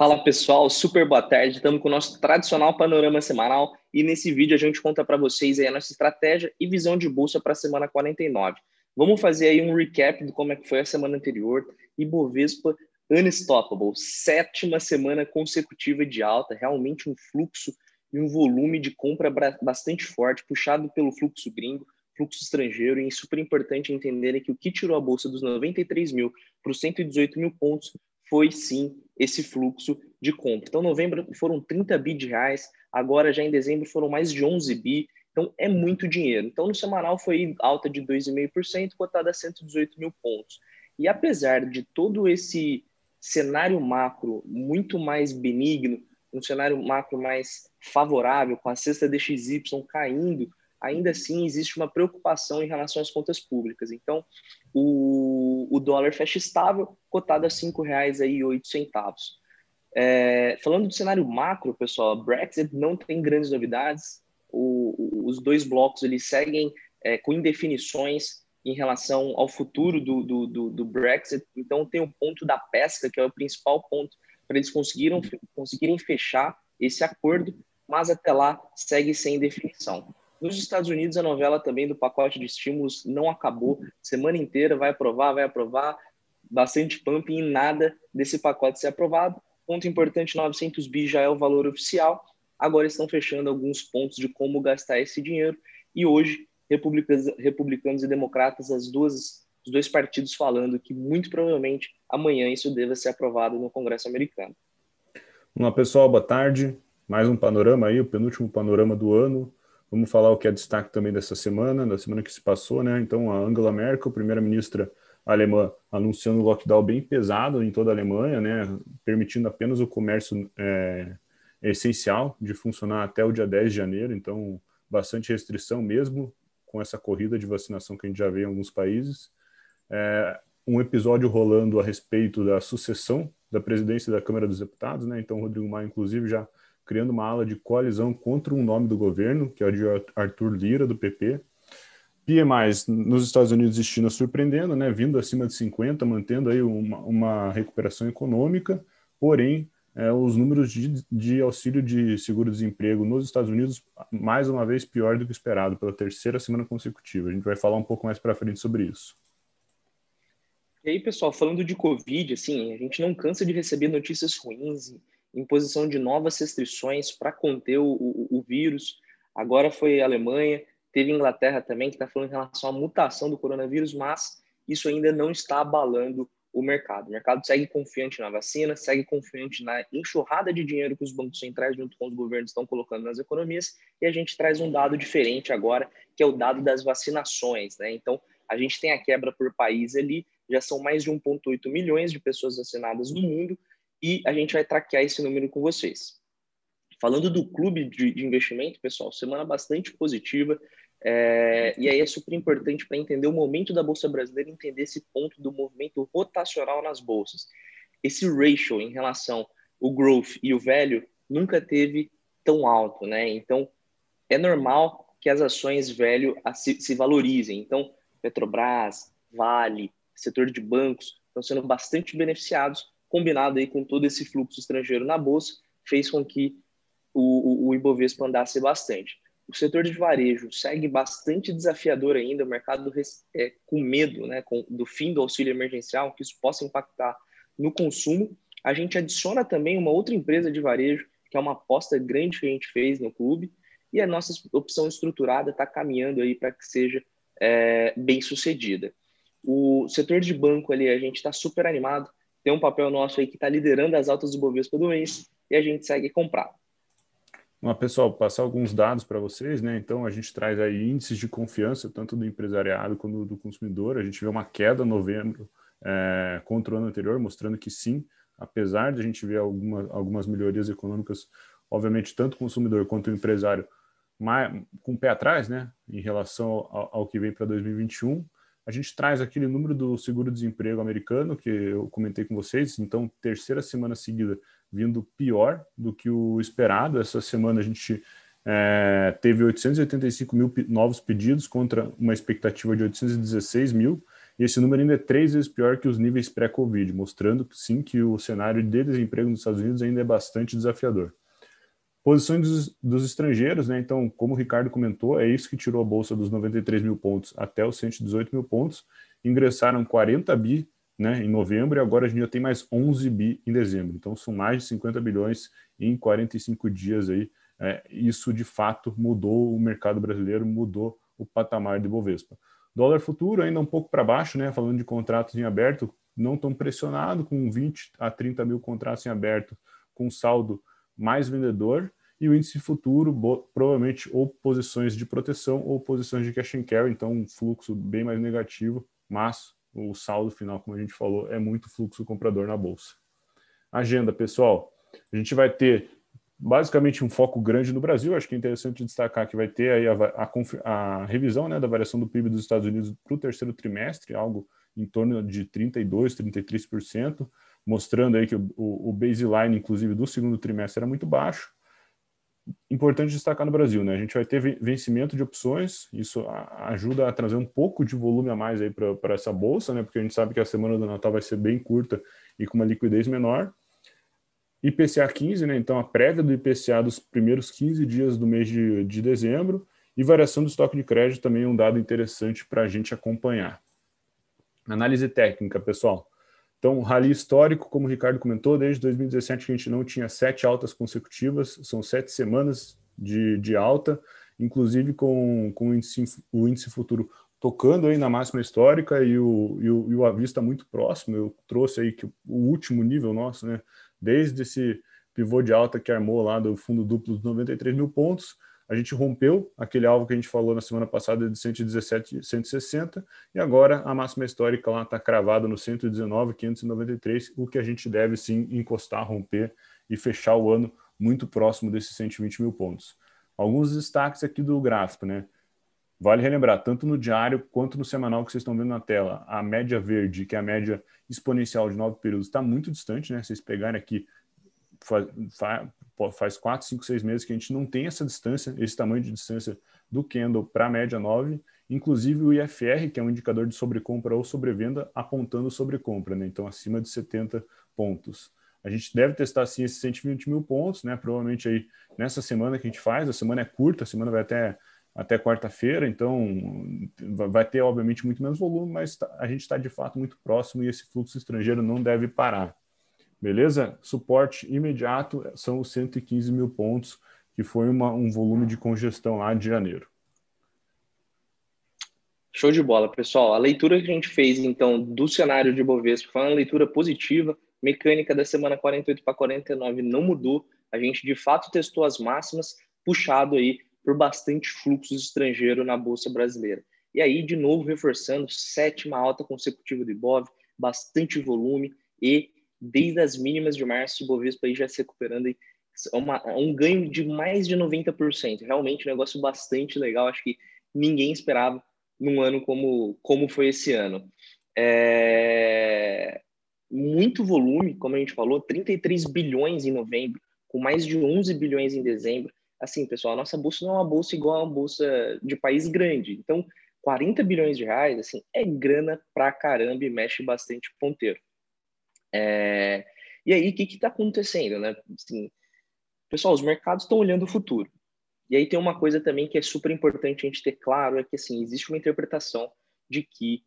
Fala pessoal, super boa tarde. Estamos com o nosso tradicional panorama semanal e nesse vídeo a gente conta para vocês aí a nossa estratégia e visão de bolsa para a semana 49. Vamos fazer aí um recap de como é que foi a semana anterior. Ibovespa unstoppable, sétima semana consecutiva de alta, realmente um fluxo e um volume de compra bastante forte, puxado pelo fluxo gringo, fluxo estrangeiro, e é super importante entenderem que o que tirou a bolsa dos 93 mil para os 118 mil pontos foi sim esse fluxo de compra. Então, novembro foram 30 bi de reais, agora já em dezembro foram mais de 11 bi, então é muito dinheiro. Então, no semanal foi alta de 2,5%, cotada a 118 mil pontos. E apesar de todo esse cenário macro muito mais benigno, um cenário macro mais favorável, com a cesta DXY caindo, ainda assim existe uma preocupação em relação às contas públicas. Então, o, o dólar fecha estável, cotado a R$ 5,08. É, falando do cenário macro, pessoal, Brexit não tem grandes novidades. O, os dois blocos eles seguem é, com indefinições em relação ao futuro do, do, do, do, Brexit. Então, tem o ponto da pesca, que é o principal ponto para eles conseguirem fechar esse acordo, mas até lá segue sem definição. Nos Estados Unidos, a novela também do pacote de estímulos não acabou. Semana inteira vai aprovar, vai aprovar, bastante pumping e nada desse pacote ser aprovado. Ponto importante, 900 bi já é o valor oficial. Agora estão fechando alguns pontos de como gastar esse dinheiro. E hoje, republicanos, republicanos e democratas, as duas, os dois partidos falando que muito provavelmente amanhã isso deva ser aprovado no Congresso americano. Olá pessoal, boa tarde. Mais um panorama aí, o penúltimo panorama do ano. Vamos falar o que é destaque também dessa semana, da semana que se passou, né? Então, a Angela Merkel, primeira-ministra alemã, anunciando um lockdown bem pesado em toda a Alemanha, né? Permitindo apenas o comércio é, essencial de funcionar até o dia 10 de janeiro. Então, bastante restrição mesmo com essa corrida de vacinação que a gente já vê em alguns países. É, um episódio rolando a respeito da sucessão da presidência da Câmara dos Deputados, né? Então, Rodrigo Maia, inclusive, já criando uma ala de coalizão contra um nome do governo, que é o de Arthur Lira, do PP. PMIs nos Estados Unidos e China surpreendendo, né, vindo acima de 50, mantendo aí uma, uma recuperação econômica, porém, é, os números de, de auxílio de seguro-desemprego nos Estados Unidos, mais uma vez, pior do que esperado, pela terceira semana consecutiva. A gente vai falar um pouco mais para frente sobre isso. E aí, pessoal, falando de Covid, assim, a gente não cansa de receber notícias ruins imposição de novas restrições para conter o, o, o, vírus. Agora foi a Alemanha, teve a Inglaterra também, que está falando em relação à mutação do coronavírus, mas isso ainda não está abalando o mercado. O mercado segue confiante na vacina, segue confiante na enxurrada de dinheiro que os bancos centrais, junto com os governos, estão colocando nas economias, e a gente traz um dado diferente agora, que é o dado das vacinações. Né? Então, a gente tem a quebra por país ali, já são mais de 1,8 milhões de pessoas vacinadas no mundo, e a gente vai traquear esse número com vocês. Falando do clube de, de investimento, pessoal, semana bastante positiva, é, e aí é super importante para entender o momento da Bolsa Brasileira, entender esse ponto do movimento rotacional nas bolsas. Esse ratio em relação o growth e o velho nunca teve tão alto, né? Então, é normal que as ações velho se, se valorizem. Então, Petrobras, Vale, setor de bancos estão sendo bastante beneficiados combinado aí com todo esse fluxo estrangeiro na bolsa, fez com que o, o, o Ibovespa andasse bastante. O setor de varejo segue bastante desafiador ainda, o mercado é, com medo né, com, do fim do auxílio emergencial, que isso possa impactar no consumo. A gente adiciona também uma outra empresa de varejo, que é uma aposta grande que a gente fez no clube, e a nossa opção estruturada está caminhando aí para que seja é, bem sucedida. O setor de banco ali, a gente está super animado, tem um papel nosso aí que está liderando as altas do Bovespa do mês e a gente segue comprar. Bom, pessoal, passar alguns dados para vocês, né? Então, a gente traz aí índices de confiança, tanto do empresariado quanto do consumidor. A gente vê uma queda em novembro é, contra o ano anterior, mostrando que sim, apesar de a gente ver alguma, algumas melhorias econômicas, obviamente, tanto o consumidor quanto o empresário mais, com o pé atrás, né? Em relação ao, ao que vem para 2021 a gente traz aquele número do seguro-desemprego americano que eu comentei com vocês, então terceira semana seguida vindo pior do que o esperado. Essa semana a gente é, teve 885 mil novos pedidos contra uma expectativa de 816 mil. e esse número ainda é três vezes pior que os níveis pré-Covid, mostrando sim que o cenário de desemprego nos Estados Unidos ainda é bastante desafiador. Posições dos, dos, estrangeiros, né? Então, como o Ricardo comentou, é isso que tirou a bolsa dos 93 mil pontos até os 118 mil pontos. Ingressaram 40 bi né, em novembro e agora a gente já tem mais 11 bi em dezembro. Então, são mais de 50 bilhões em 45 dias aí. É, isso de fato mudou o mercado brasileiro, mudou o patamar de Bovespa. Dólar futuro ainda um pouco para baixo, né? Falando de contratos em aberto, não tão pressionado, com 20 a 30 mil contratos em aberto, com saldo mais vendedor, e o índice futuro, provavelmente, ou posições de proteção ou posições de cash and carry, então um fluxo bem mais negativo, mas o saldo final, como a gente falou, é muito fluxo comprador na bolsa. Agenda, pessoal. A gente vai ter basicamente um foco grande no Brasil. Acho que é interessante destacar que vai ter aí a, a, a revisão né, da variação do PIB dos Estados Unidos para o terceiro trimestre, algo em torno de 32%, 33%, mostrando aí que o, o baseline, inclusive, do segundo trimestre era muito baixo. Importante destacar no Brasil, né? A gente vai ter vencimento de opções, isso ajuda a trazer um pouco de volume a mais aí para essa bolsa, né? Porque a gente sabe que a semana do Natal vai ser bem curta e com uma liquidez menor. IPCA 15, né? Então a prévia do IPCA dos primeiros 15 dias do mês de, de dezembro e variação do estoque de crédito também é um dado interessante para a gente acompanhar. Análise técnica, pessoal. Então, rally histórico, como o Ricardo comentou, desde 2017 a gente não tinha sete altas consecutivas, são sete semanas de, de alta, inclusive com, com o, índice, o índice futuro tocando aí na máxima histórica e o, e o, e o aviso está muito próximo. Eu trouxe aí que o último nível nosso, né, desde esse pivô de alta que armou lá do fundo duplo dos 93 mil pontos, a gente rompeu aquele alvo que a gente falou na semana passada de 117, 160, e agora a máxima histórica lá está cravada no 119, 593, o que a gente deve sim encostar, romper e fechar o ano muito próximo desses 120 mil pontos. Alguns destaques aqui do gráfico, né? Vale relembrar, tanto no diário quanto no semanal que vocês estão vendo na tela, a média verde, que é a média exponencial de nove períodos, está muito distante, né? Vocês pegarem aqui, faz, faz quatro, cinco, seis meses que a gente não tem essa distância, esse tamanho de distância do candle para a média 9, inclusive o IFR, que é um indicador de sobrecompra ou sobrevenda, apontando sobrecompra, né? Então acima de 70 pontos. A gente deve testar sim esses 120 mil pontos, né? Provavelmente aí nessa semana que a gente faz, a semana é curta, a semana vai até até quarta-feira, então vai ter, obviamente, muito menos volume, mas tá, a gente está de fato muito próximo e esse fluxo estrangeiro não deve parar. Beleza? Suporte imediato são os 115 mil pontos, que foi uma, um volume de congestão lá de janeiro. Show de bola, pessoal. A leitura que a gente fez, então, do cenário de Bovespa foi uma leitura positiva. Mecânica da semana 48 para 49 não mudou. A gente, de fato, testou as máximas, puxado aí por bastante fluxo estrangeiro na Bolsa Brasileira. E aí, de novo, reforçando, sétima alta consecutiva do Ibov, bastante volume e desde as mínimas de março, o Bovespa aí já se recuperando aí, uma, um ganho de mais de 90%. Realmente um negócio bastante legal, acho que ninguém esperava num ano como, como foi esse ano. É... Muito volume, como a gente falou, 33 bilhões em novembro, com mais de 11 bilhões em dezembro assim, pessoal, a nossa bolsa não é uma bolsa igual a uma bolsa de país grande. Então, 40 bilhões de reais, assim, é grana pra caramba e mexe bastante ponteiro. É... E aí, o que está acontecendo, né? Assim, pessoal, os mercados estão olhando o futuro. E aí tem uma coisa também que é super importante a gente ter claro, é que, assim, existe uma interpretação de que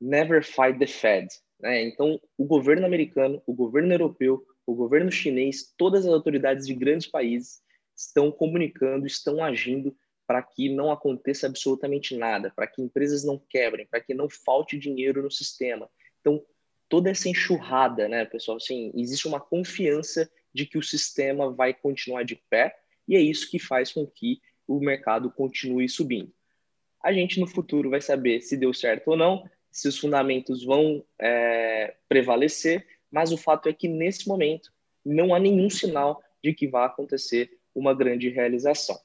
never fight the Fed. Né? Então, o governo americano, o governo europeu, o governo chinês, todas as autoridades de grandes países estão comunicando, estão agindo para que não aconteça absolutamente nada, para que empresas não quebrem, para que não falte dinheiro no sistema. Então, toda essa enxurrada, né, pessoal, assim, existe uma confiança de que o sistema vai continuar de pé e é isso que faz com que o mercado continue subindo. A gente no futuro vai saber se deu certo ou não, se os fundamentos vão é, prevalecer, mas o fato é que nesse momento não há nenhum sinal de que vai acontecer uma grande realização.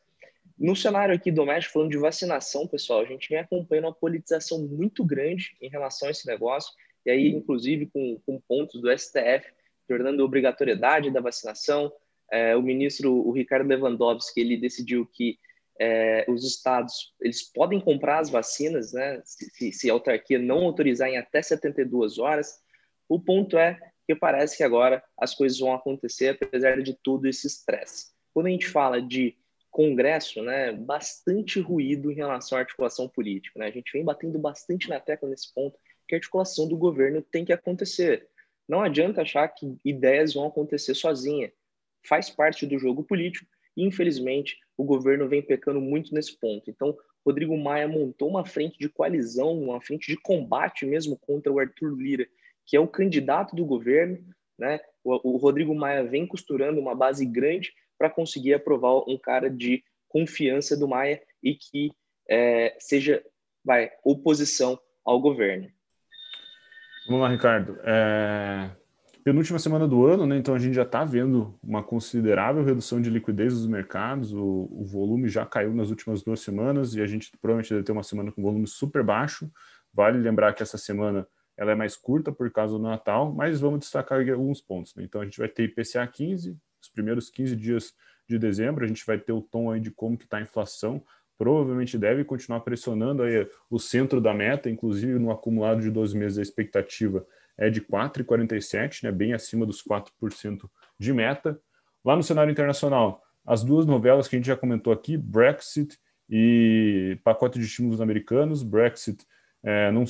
No cenário aqui doméstico, falando de vacinação, pessoal, a gente vem acompanhando uma politização muito grande em relação a esse negócio, e aí, inclusive, com, com pontos do STF tornando obrigatoriedade da vacinação. É, o ministro, o Ricardo Lewandowski, ele decidiu que é, os estados eles podem comprar as vacinas, né? Se, se, a autarquia não autorizar em até 72 horas. O ponto é que parece que agora as coisas vão acontecer apesar de todo esse estresse. Quando a gente fala de Congresso, né, bastante ruído em relação à articulação política. Né? A gente vem batendo bastante na tecla nesse ponto que articulação do governo tem que acontecer. Não adianta achar que ideias vão acontecer sozinha. Faz parte do jogo político e, infelizmente, o governo vem pecando muito nesse ponto. Então, Rodrigo Maia montou uma frente de coalizão, uma frente de combate mesmo contra o Arthur Lira, que é o candidato do governo. Né? O, o Rodrigo Maia vem costurando uma base grande para conseguir aprovar um cara de confiança do Maia e que é, seja vai, oposição ao governo. Vamos lá, Ricardo. É... Penúltima semana do ano, né? Então a gente já está vendo uma considerável redução de liquidez dos mercados. O, o, volume já caiu nas últimas duas semanas e a gente provavelmente deve ter uma semana com volume super baixo. Vale lembrar que essa semana ela é mais curta por causa do Natal, mas vamos destacar alguns pontos. Né? Então a gente vai ter IPCA 15, os primeiros 15 dias de dezembro, a gente vai ter o tom aí de como que está a inflação, provavelmente deve continuar pressionando aí o centro da meta, inclusive no acumulado de 12 meses a expectativa é de 4,47, né, bem acima dos 4% de meta. Lá no cenário internacional, as duas novelas que a gente já comentou aqui, Brexit e pacote de estímulos americanos, Brexit, é, não,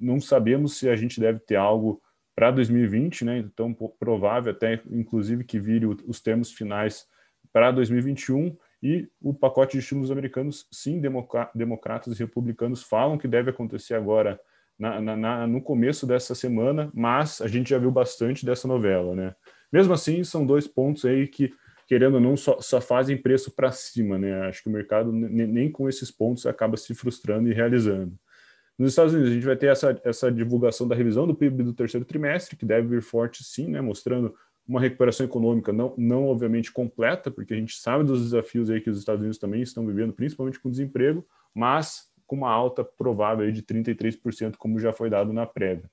não sabemos se a gente deve ter algo para 2020, né? Então, provável até, inclusive, que vire os termos finais para 2021 e o pacote de estímulos americanos, sim, democratas e republicanos falam que deve acontecer agora na, na, no começo dessa semana, mas a gente já viu bastante dessa novela, né? Mesmo assim, são dois pontos aí que, querendo ou não, só, só fazem preço para cima, né? Acho que o mercado nem com esses pontos acaba se frustrando e realizando. Nos Estados Unidos, a gente vai ter essa, essa divulgação da revisão do PIB do terceiro trimestre, que deve vir forte sim, né, mostrando uma recuperação econômica, não, não obviamente completa, porque a gente sabe dos desafios aí que os Estados Unidos também estão vivendo, principalmente com desemprego, mas com uma alta provável de 33%, como já foi dado na prévia.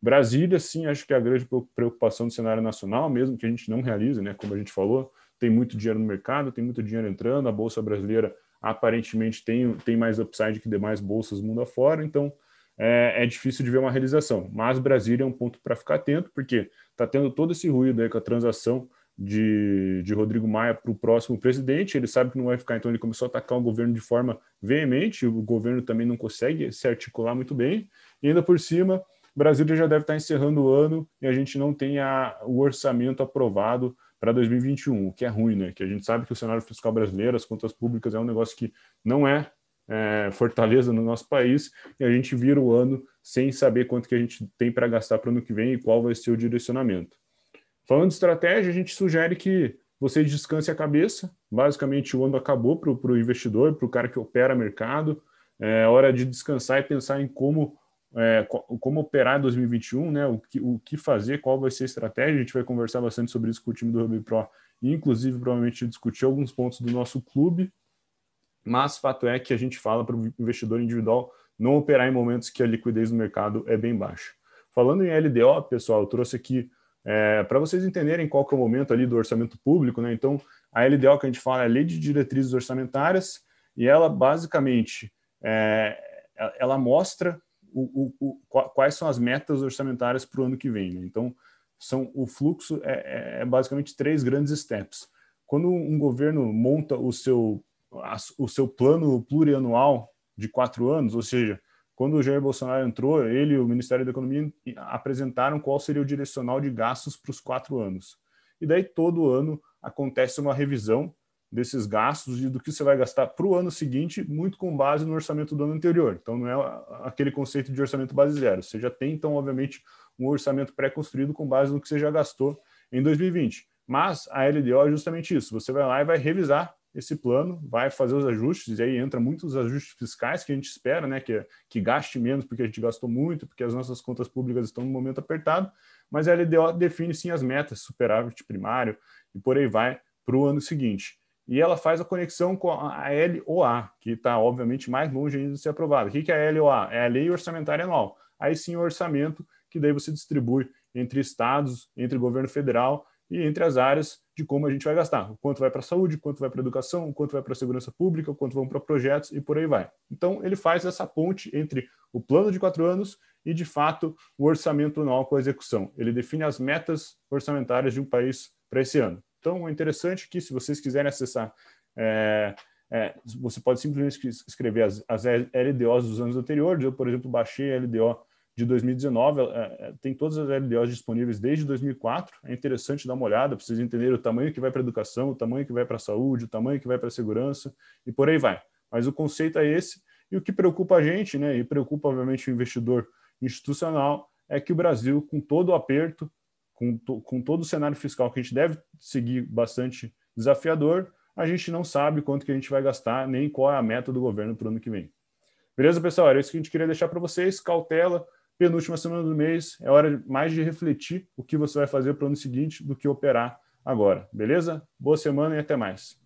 Brasília, sim, acho que é a grande preocupação do cenário nacional, mesmo que a gente não realize, né, como a gente falou, tem muito dinheiro no mercado, tem muito dinheiro entrando, a Bolsa Brasileira aparentemente tem, tem mais upside que demais bolsas mundo afora, então é, é, difícil de ver uma realização. Mas Brasília é um ponto para ficar atento, porque está tendo todo esse ruído aí com a transação de, de Rodrigo Maia para o próximo presidente. Ele sabe que não vai ficar, então ele começou a atacar o governo de forma veemente. O governo também não consegue se articular muito bem. E ainda por cima, Brasília já deve estar encerrando o ano e a gente não tem a, o orçamento aprovado para 2021, o que é ruim, né? Que a gente sabe que o cenário fiscal brasileiro, as contas públicas, é um negócio que não é, é fortaleza no nosso país e a gente vira o ano sem saber quanto que a gente tem para gastar para o ano que vem e qual vai ser o direcionamento. Falando de estratégia, a gente sugere que você descanse a cabeça. Basicamente, o ano acabou para o investidor, para o cara que opera mercado. É hora de descansar e pensar em como é, como operar em 2021, né? O que, o que fazer, qual vai ser a estratégia. A gente vai conversar bastante sobre isso com o time do Ruby Pro, inclusive provavelmente discutir alguns pontos do nosso clube. Mas fato é que a gente fala para o investidor individual não operar em momentos que a liquidez do mercado é bem baixa. Falando em LDO, pessoal, eu trouxe aqui é, para vocês entenderem qual que é o momento ali do orçamento público, né? Então, a LDO que a gente fala é a Lei de Diretrizes Orçamentárias e ela basicamente é, ela mostra o, o, o, quais são as metas orçamentárias para o ano que vem. Né? Então, são o fluxo é, é, é, basicamente três grandes steps. Quando um governo monta o seu, o seu plano plurianual de quatro anos, ou seja, quando o Jair Bolsonaro entrou, ele e o Ministério da Economia apresentaram qual seria o direcional de gastos para os quatro anos. E daí todo ano acontece uma revisão desses gastos e do que você vai gastar para o ano seguinte, muito com base no orçamento do ano anterior. Então, não é aquele conceito de orçamento base zero. Você já tem, então, obviamente, um orçamento pré-construído com base no que você já gastou em 2020. Mas a LDO é justamente isso. Você vai lá e vai revisar esse plano, vai fazer os ajustes, e aí entra muitos ajustes fiscais que a gente espera, né? Que, que gaste menos porque a gente gastou muito, porque as nossas contas públicas estão no momento apertado, mas a LDO define sim as metas, superávit primário e por aí vai para o ano seguinte e ela faz a conexão com a LOA, que está, obviamente, mais longe ainda de ser aprovada. O que é a LOA? É a Lei Orçamentária Anual. Aí sim o orçamento, que daí você distribui entre estados, entre governo federal e entre as áreas de como a gente vai gastar, o quanto vai para a saúde, quanto vai para a educação, quanto vai para a segurança pública, o quanto vão para projetos e por aí vai. Então, ele faz essa ponte entre o plano de quatro anos e, de fato, o orçamento anual com a execução. Ele define as metas orçamentárias de um país para esse ano. Então, é interessante que, se vocês quiserem acessar, é, é, você pode simplesmente escrever as, as LDOs dos anos anteriores. Eu, por exemplo, baixei a LDO de 2019, é, é, tem todas as LDOs disponíveis desde 2004. É interessante dar uma olhada para vocês entenderem o tamanho que vai para a educação, o tamanho que vai para a saúde, o tamanho que vai para a segurança e por aí vai. Mas o conceito é esse. E o que preocupa a gente, né, e preocupa, obviamente, o investidor institucional, é que o Brasil, com todo o aperto, com, to, com todo o cenário fiscal que a gente deve seguir bastante desafiador, a gente não sabe quanto que a gente vai gastar, nem qual é a meta do governo para o ano que vem. Beleza, pessoal? Era isso que a gente queria deixar para vocês. Cautela, penúltima semana do mês, é hora mais de refletir o que você vai fazer para o ano seguinte do que operar agora. Beleza? Boa semana e até mais.